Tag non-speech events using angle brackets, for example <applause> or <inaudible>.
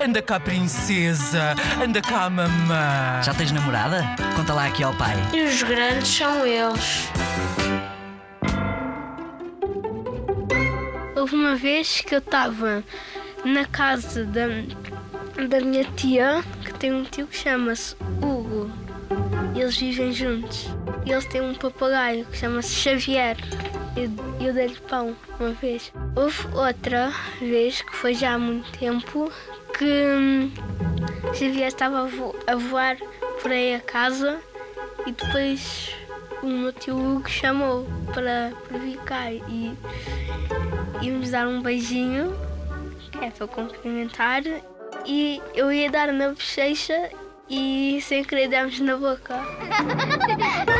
Anda cá, princesa. Anda cá, mamã. Já tens namorada? Conta lá aqui ao pai. E os grandes são eles. Houve uma vez que eu estava na casa da, da minha tia, que tem um tio que chama-se Hugo. E eles vivem juntos. E eles têm um papagaio que chama-se Xavier. Eu, eu dei-lhe pão uma vez. Houve outra vez, que foi já há muito tempo, que hum, Xavier estava a, vo- a voar por aí a casa e depois o meu tio Hugo chamou para, para vir cá e íamos dar um beijinho, que é para cumprimentar, e eu ia dar na bochecha e sem querer demos na boca. <laughs>